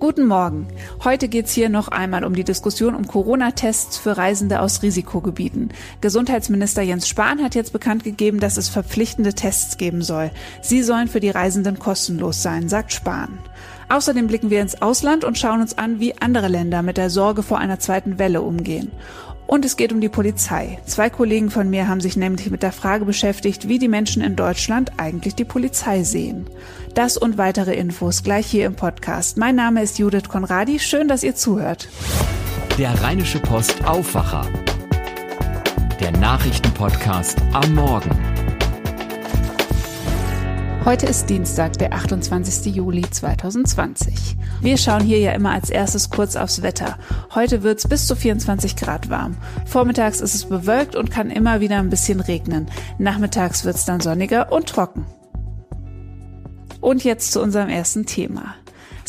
Guten Morgen. Heute geht's hier noch einmal um die Diskussion um Corona-Tests für Reisende aus Risikogebieten. Gesundheitsminister Jens Spahn hat jetzt bekannt gegeben, dass es verpflichtende Tests geben soll. Sie sollen für die Reisenden kostenlos sein, sagt Spahn. Außerdem blicken wir ins Ausland und schauen uns an, wie andere Länder mit der Sorge vor einer zweiten Welle umgehen. Und es geht um die Polizei. Zwei Kollegen von mir haben sich nämlich mit der Frage beschäftigt, wie die Menschen in Deutschland eigentlich die Polizei sehen. Das und weitere Infos gleich hier im Podcast. Mein Name ist Judith Konradi. Schön, dass ihr zuhört. Der Rheinische Post Aufwacher. Der Nachrichtenpodcast am Morgen. Heute ist Dienstag, der 28. Juli 2020. Wir schauen hier ja immer als erstes kurz aufs Wetter. Heute wird's bis zu 24 Grad warm. Vormittags ist es bewölkt und kann immer wieder ein bisschen regnen. Nachmittags wird's dann sonniger und trocken. Und jetzt zu unserem ersten Thema.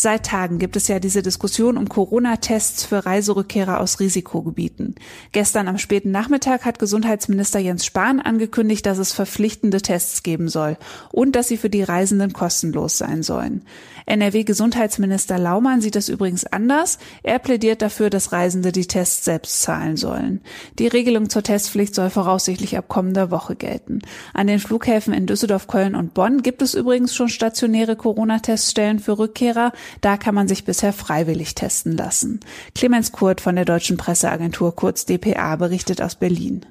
Seit Tagen gibt es ja diese Diskussion um Corona-Tests für Reiserückkehrer aus Risikogebieten. Gestern am späten Nachmittag hat Gesundheitsminister Jens Spahn angekündigt, dass es verpflichtende Tests geben soll und dass sie für die Reisenden kostenlos sein sollen. NRW-Gesundheitsminister Laumann sieht das übrigens anders. Er plädiert dafür, dass Reisende die Tests selbst zahlen sollen. Die Regelung zur Testpflicht soll voraussichtlich ab kommender Woche gelten. An den Flughäfen in Düsseldorf, Köln und Bonn gibt es übrigens schon stationäre Corona-Teststellen für Rückkehrer. Da kann man sich bisher freiwillig testen lassen. Clemens Kurt von der deutschen Presseagentur kurz dpa berichtet aus Berlin.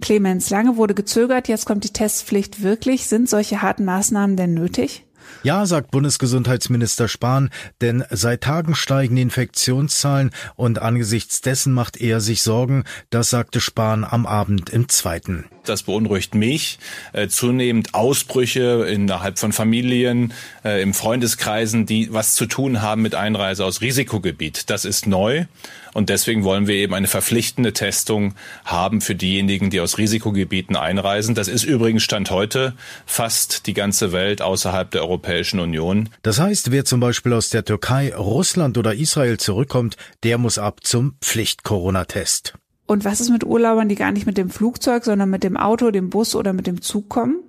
Clemens, lange wurde gezögert, jetzt kommt die Testpflicht wirklich. Sind solche harten Maßnahmen denn nötig? Ja, sagt Bundesgesundheitsminister Spahn, denn seit Tagen steigen die Infektionszahlen und angesichts dessen macht er sich Sorgen, das sagte Spahn am Abend im zweiten. Das beunruhigt mich. Äh, zunehmend Ausbrüche innerhalb von Familien, äh, im Freundeskreisen, die was zu tun haben mit Einreise aus Risikogebiet. Das ist neu. Und deswegen wollen wir eben eine verpflichtende Testung haben für diejenigen, die aus Risikogebieten einreisen. Das ist übrigens Stand heute fast die ganze Welt außerhalb der Europäischen Union. Das heißt, wer zum Beispiel aus der Türkei, Russland oder Israel zurückkommt, der muss ab zum Pflicht-Corona-Test. Und was ist mit Urlaubern, die gar nicht mit dem Flugzeug, sondern mit dem Auto, dem Bus oder mit dem Zug kommen?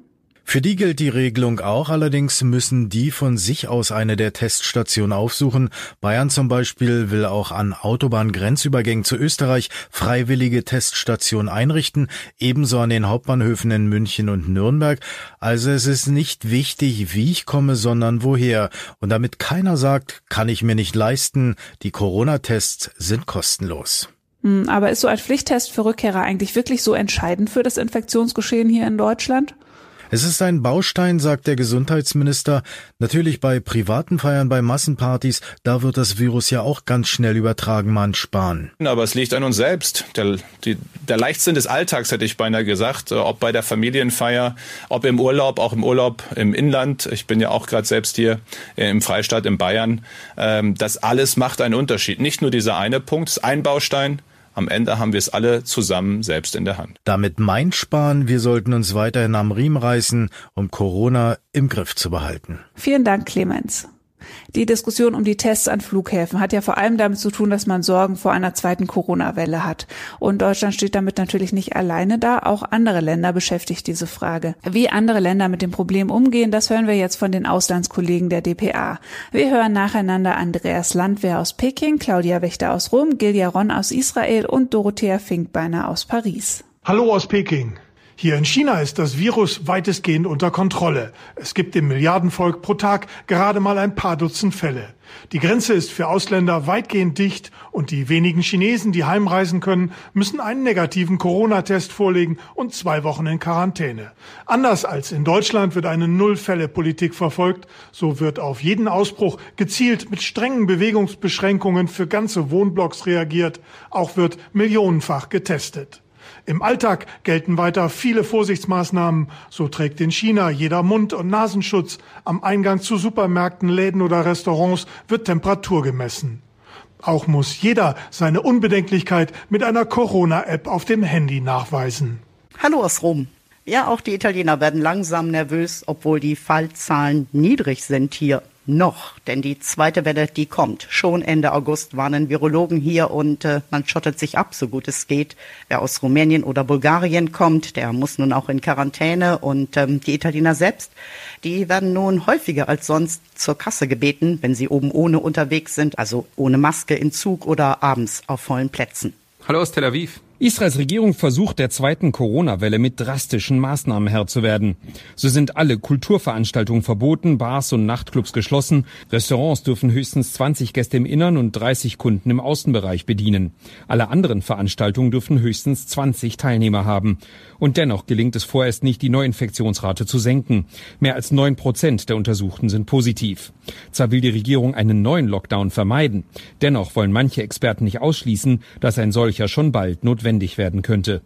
Für die gilt die Regelung auch, allerdings müssen die von sich aus eine der Teststationen aufsuchen. Bayern zum Beispiel will auch an Autobahngrenzübergängen zu Österreich freiwillige Teststationen einrichten, ebenso an den Hauptbahnhöfen in München und Nürnberg. Also es ist nicht wichtig, wie ich komme, sondern woher. Und damit keiner sagt, kann ich mir nicht leisten, die Corona-Tests sind kostenlos. Hm, aber ist so ein Pflichttest für Rückkehrer eigentlich wirklich so entscheidend für das Infektionsgeschehen hier in Deutschland? Es ist ein Baustein, sagt der Gesundheitsminister. Natürlich bei privaten Feiern, bei Massenpartys, da wird das Virus ja auch ganz schnell übertragen, man sparen. Aber es liegt an uns selbst. Der, die, der Leichtsinn des Alltags, hätte ich beinahe gesagt, ob bei der Familienfeier, ob im Urlaub, auch im Urlaub im Inland. Ich bin ja auch gerade selbst hier äh, im Freistaat in Bayern. Ähm, das alles macht einen Unterschied. Nicht nur dieser eine Punkt, ist ein Baustein, am Ende haben wir es alle zusammen selbst in der Hand. Damit meint Spahn, wir sollten uns weiterhin am Riemen reißen, um Corona im Griff zu behalten. Vielen Dank, Clemens. Die Diskussion um die Tests an Flughäfen hat ja vor allem damit zu tun, dass man Sorgen vor einer zweiten Corona-Welle hat. Und Deutschland steht damit natürlich nicht alleine da. Auch andere Länder beschäftigt diese Frage. Wie andere Länder mit dem Problem umgehen, das hören wir jetzt von den Auslandskollegen der DPA. Wir hören nacheinander Andreas Landwehr aus Peking, Claudia Wächter aus Rom, Gilja Ron aus Israel und Dorothea Finkbeiner aus Paris. Hallo aus Peking. Hier in China ist das Virus weitestgehend unter Kontrolle. Es gibt im Milliardenvolk pro Tag gerade mal ein paar Dutzend Fälle. Die Grenze ist für Ausländer weitgehend dicht und die wenigen Chinesen, die heimreisen können, müssen einen negativen Corona-Test vorlegen und zwei Wochen in Quarantäne. Anders als in Deutschland wird eine Null-Fälle-Politik verfolgt. So wird auf jeden Ausbruch gezielt mit strengen Bewegungsbeschränkungen für ganze Wohnblocks reagiert. Auch wird millionenfach getestet. Im Alltag gelten weiter viele Vorsichtsmaßnahmen. So trägt in China jeder Mund- und Nasenschutz. Am Eingang zu Supermärkten, Läden oder Restaurants wird Temperatur gemessen. Auch muss jeder seine Unbedenklichkeit mit einer Corona-App auf dem Handy nachweisen. Hallo aus Rom. Ja, auch die Italiener werden langsam nervös, obwohl die Fallzahlen niedrig sind hier. Noch, denn die zweite Welle, die kommt. Schon Ende August warnen Virologen hier und äh, man schottet sich ab, so gut es geht. Wer aus Rumänien oder Bulgarien kommt, der muss nun auch in Quarantäne und ähm, die Italiener selbst, die werden nun häufiger als sonst zur Kasse gebeten, wenn sie oben ohne unterwegs sind, also ohne Maske im Zug oder abends auf vollen Plätzen. Hallo aus Tel Aviv. Israels Regierung versucht der zweiten Corona-Welle mit drastischen Maßnahmen Herr zu werden. So sind alle Kulturveranstaltungen verboten, Bars und Nachtclubs geschlossen, Restaurants dürfen höchstens 20 Gäste im Innern und 30 Kunden im Außenbereich bedienen. Alle anderen Veranstaltungen dürfen höchstens 20 Teilnehmer haben. Und dennoch gelingt es vorerst nicht, die Neuinfektionsrate zu senken. Mehr als neun Prozent der Untersuchten sind positiv. Zwar will die Regierung einen neuen Lockdown vermeiden. Dennoch wollen manche Experten nicht ausschließen, dass ein solcher schon bald notwendig werden könnte.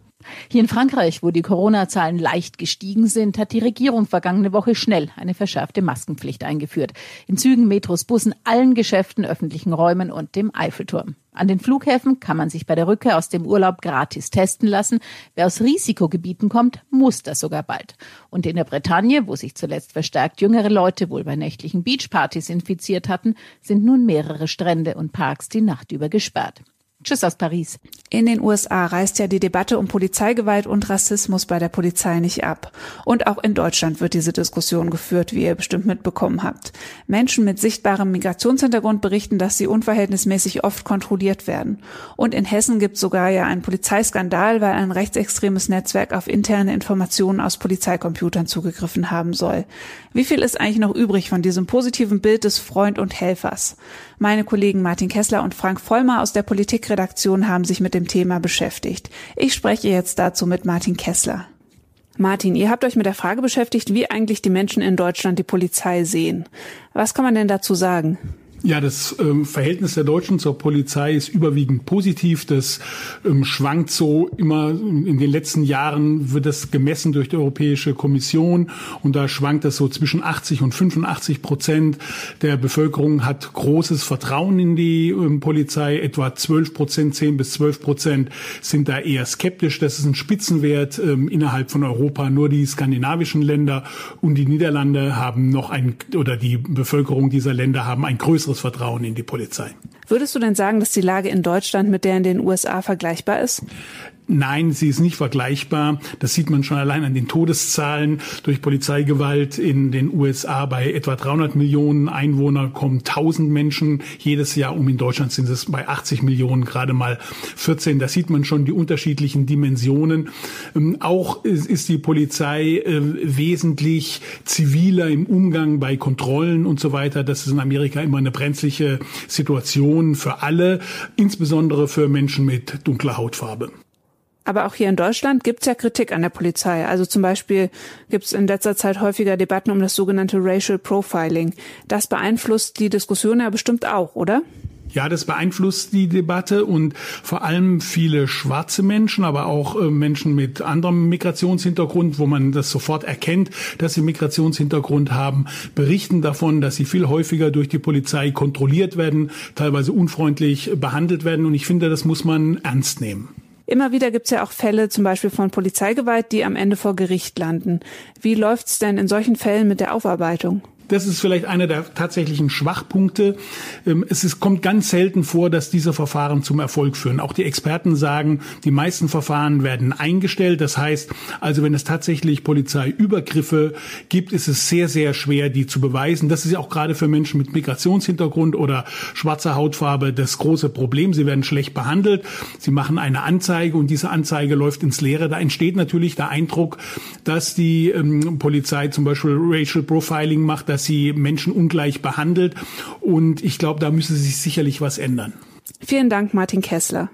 Hier in Frankreich, wo die Corona-Zahlen leicht gestiegen sind, hat die Regierung vergangene Woche schnell eine verschärfte Maskenpflicht eingeführt. In Zügen, Metros, Bussen, allen Geschäften, öffentlichen Räumen und dem Eiffelturm. An den Flughäfen kann man sich bei der Rückkehr aus dem Urlaub gratis testen lassen. Wer aus Risikogebieten kommt, muss das sogar bald. Und in der Bretagne, wo sich zuletzt verstärkt jüngere Leute wohl bei nächtlichen Beachpartys infiziert hatten, sind nun mehrere Strände und Parks die Nacht über gesperrt. Tschüss aus Paris. In den USA reißt ja die Debatte um Polizeigewalt und Rassismus bei der Polizei nicht ab. Und auch in Deutschland wird diese Diskussion geführt, wie ihr bestimmt mitbekommen habt. Menschen mit sichtbarem Migrationshintergrund berichten, dass sie unverhältnismäßig oft kontrolliert werden. Und in Hessen gibt es sogar ja einen Polizeiskandal, weil ein rechtsextremes Netzwerk auf interne Informationen aus Polizeicomputern zugegriffen haben soll. Wie viel ist eigentlich noch übrig von diesem positiven Bild des Freund und Helfers? Meine Kollegen Martin Kessler und Frank Vollmer aus der Politikredaktion haben sich mit dem Thema beschäftigt. Ich spreche jetzt dazu mit Martin Kessler. Martin, ihr habt euch mit der Frage beschäftigt, wie eigentlich die Menschen in Deutschland die Polizei sehen. Was kann man denn dazu sagen? Ja, das ähm, Verhältnis der Deutschen zur Polizei ist überwiegend positiv. Das ähm, schwankt so immer. In den letzten Jahren wird das gemessen durch die Europäische Kommission und da schwankt das so zwischen 80 und 85 Prozent der Bevölkerung hat großes Vertrauen in die ähm, Polizei. Etwa 12 Prozent, 10 bis 12 Prozent sind da eher skeptisch. Das ist ein Spitzenwert ähm, innerhalb von Europa. Nur die skandinavischen Länder und die Niederlande haben noch ein, oder die Bevölkerung dieser Länder haben ein größeres größeres Vertrauen in die Polizei. Würdest du denn sagen, dass die Lage in Deutschland mit der in den USA vergleichbar ist? Nein, sie ist nicht vergleichbar. Das sieht man schon allein an den Todeszahlen durch Polizeigewalt in den USA. Bei etwa 300 Millionen Einwohnern kommen 1000 Menschen jedes Jahr um. In Deutschland sind es bei 80 Millionen gerade mal 14. Da sieht man schon die unterschiedlichen Dimensionen. Ähm, auch ist die Polizei äh, wesentlich ziviler im Umgang bei Kontrollen und so weiter. Das ist in Amerika immer eine brenzliche Situation für alle, insbesondere für Menschen mit dunkler Hautfarbe. Aber auch hier in Deutschland gibt es ja Kritik an der Polizei. Also zum Beispiel gibt es in letzter Zeit häufiger Debatten um das sogenannte Racial Profiling. Das beeinflusst die Diskussion ja bestimmt auch, oder? Ja, das beeinflusst die Debatte und vor allem viele schwarze Menschen, aber auch äh, Menschen mit anderem Migrationshintergrund, wo man das sofort erkennt, dass sie Migrationshintergrund haben, berichten davon, dass sie viel häufiger durch die Polizei kontrolliert werden, teilweise unfreundlich behandelt werden. Und ich finde, das muss man ernst nehmen. Immer wieder gibt es ja auch Fälle zum Beispiel von Polizeigewalt, die am Ende vor Gericht landen. Wie läuft's denn in solchen Fällen mit der Aufarbeitung? Das ist vielleicht einer der tatsächlichen Schwachpunkte. Ähm, es ist, kommt ganz selten vor, dass diese Verfahren zum Erfolg führen. Auch die Experten sagen, die meisten Verfahren werden eingestellt. Das heißt, also wenn es tatsächlich Polizeiübergriffe gibt, ist es sehr, sehr schwer, die zu beweisen. Das ist ja auch gerade für Menschen mit Migrationshintergrund oder schwarzer Hautfarbe das große Problem. Sie werden schlecht behandelt. Sie machen eine Anzeige und diese Anzeige läuft ins Leere. Da entsteht natürlich der Eindruck, dass die ähm, Polizei zum Beispiel Racial Profiling macht, dass dass sie Menschen ungleich behandelt. Und ich glaube, da müsste sich sicherlich was ändern. Vielen Dank, Martin Kessler.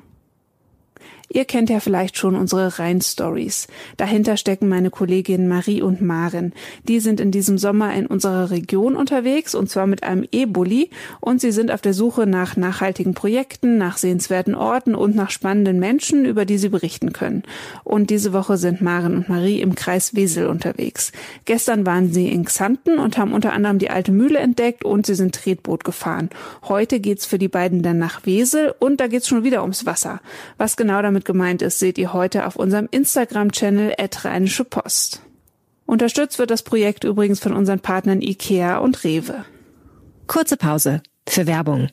Ihr kennt ja vielleicht schon unsere Rhein-Stories. Dahinter stecken meine Kolleginnen Marie und Maren. Die sind in diesem Sommer in unserer Region unterwegs und zwar mit einem E-Bulli und sie sind auf der Suche nach nachhaltigen Projekten, nach sehenswerten Orten und nach spannenden Menschen, über die sie berichten können. Und diese Woche sind Maren und Marie im Kreis Wesel unterwegs. Gestern waren sie in Xanten und haben unter anderem die alte Mühle entdeckt und sie sind Tretboot gefahren. Heute geht's für die beiden dann nach Wesel und da geht's schon wieder ums Wasser. Was genau damit damit gemeint ist, seht ihr heute auf unserem Instagram-Channel Rheinische Post. Unterstützt wird das Projekt übrigens von unseren Partnern IKEA und Rewe. Kurze Pause für Werbung.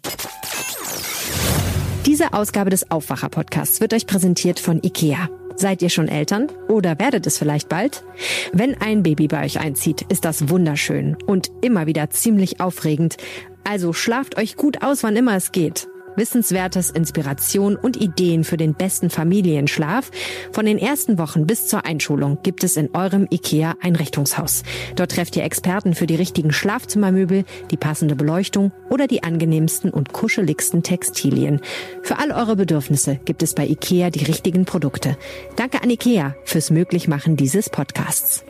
Diese Ausgabe des Aufwacher-Podcasts wird euch präsentiert von IKEA. Seid ihr schon Eltern oder werdet es vielleicht bald? Wenn ein Baby bei euch einzieht, ist das wunderschön und immer wieder ziemlich aufregend. Also schlaft euch gut aus, wann immer es geht. Wissenswertes, Inspiration und Ideen für den besten Familienschlaf. Von den ersten Wochen bis zur Einschulung gibt es in eurem IKEA Einrichtungshaus. Dort trefft ihr Experten für die richtigen Schlafzimmermöbel, die passende Beleuchtung oder die angenehmsten und kuscheligsten Textilien. Für all eure Bedürfnisse gibt es bei IKEA die richtigen Produkte. Danke an IKEA fürs Möglichmachen dieses Podcasts.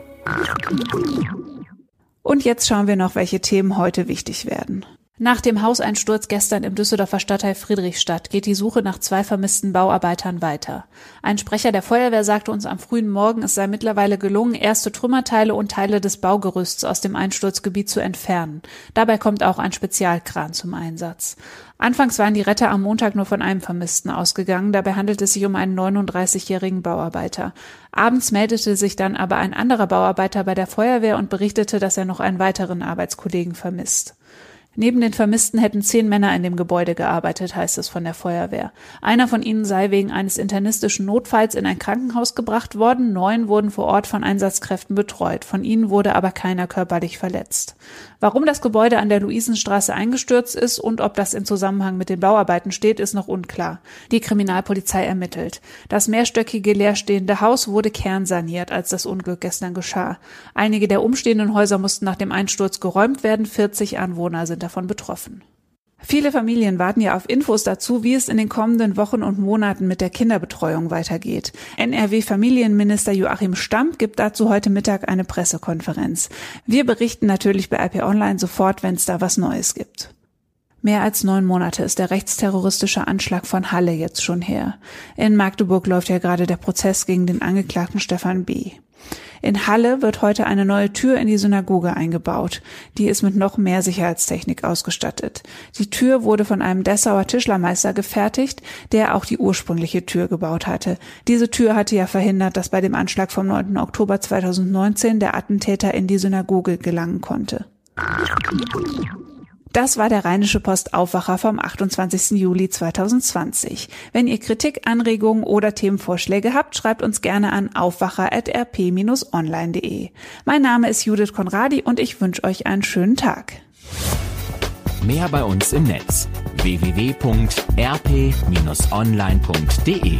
Und jetzt schauen wir noch, welche Themen heute wichtig werden. Nach dem Hauseinsturz gestern im Düsseldorfer Stadtteil Friedrichstadt geht die Suche nach zwei vermissten Bauarbeitern weiter. Ein Sprecher der Feuerwehr sagte uns am frühen Morgen, es sei mittlerweile gelungen, erste Trümmerteile und Teile des Baugerüsts aus dem Einsturzgebiet zu entfernen. Dabei kommt auch ein Spezialkran zum Einsatz. Anfangs waren die Retter am Montag nur von einem Vermissten ausgegangen. Dabei handelt es sich um einen 39-jährigen Bauarbeiter. Abends meldete sich dann aber ein anderer Bauarbeiter bei der Feuerwehr und berichtete, dass er noch einen weiteren Arbeitskollegen vermisst. Neben den Vermissten hätten zehn Männer in dem Gebäude gearbeitet, heißt es von der Feuerwehr. Einer von ihnen sei wegen eines internistischen Notfalls in ein Krankenhaus gebracht worden, neun wurden vor Ort von Einsatzkräften betreut, von ihnen wurde aber keiner körperlich verletzt. Warum das Gebäude an der Luisenstraße eingestürzt ist und ob das in Zusammenhang mit den Bauarbeiten steht, ist noch unklar. Die Kriminalpolizei ermittelt. Das mehrstöckige leerstehende Haus wurde kernsaniert, als das Unglück gestern geschah. Einige der umstehenden Häuser mussten nach dem Einsturz geräumt werden, 40 Anwohner sind davon betroffen. Viele Familien warten ja auf Infos dazu, wie es in den kommenden Wochen und Monaten mit der Kinderbetreuung weitergeht. NRW-Familienminister Joachim Stamp gibt dazu heute Mittag eine Pressekonferenz. Wir berichten natürlich bei IP Online sofort, wenn es da was Neues gibt. Mehr als neun Monate ist der rechtsterroristische Anschlag von Halle jetzt schon her. In Magdeburg läuft ja gerade der Prozess gegen den Angeklagten Stefan B. In Halle wird heute eine neue Tür in die Synagoge eingebaut. Die ist mit noch mehr Sicherheitstechnik ausgestattet. Die Tür wurde von einem Dessauer Tischlermeister gefertigt, der auch die ursprüngliche Tür gebaut hatte. Diese Tür hatte ja verhindert, dass bei dem Anschlag vom 9. Oktober 2019 der Attentäter in die Synagoge gelangen konnte. Das war der Rheinische Post Aufwacher vom 28. Juli 2020. Wenn ihr Kritik, Anregungen oder Themenvorschläge habt, schreibt uns gerne an aufwacher.rp-online.de. Mein Name ist Judith Konradi und ich wünsche euch einen schönen Tag. Mehr bei uns im Netz www.rp-online.de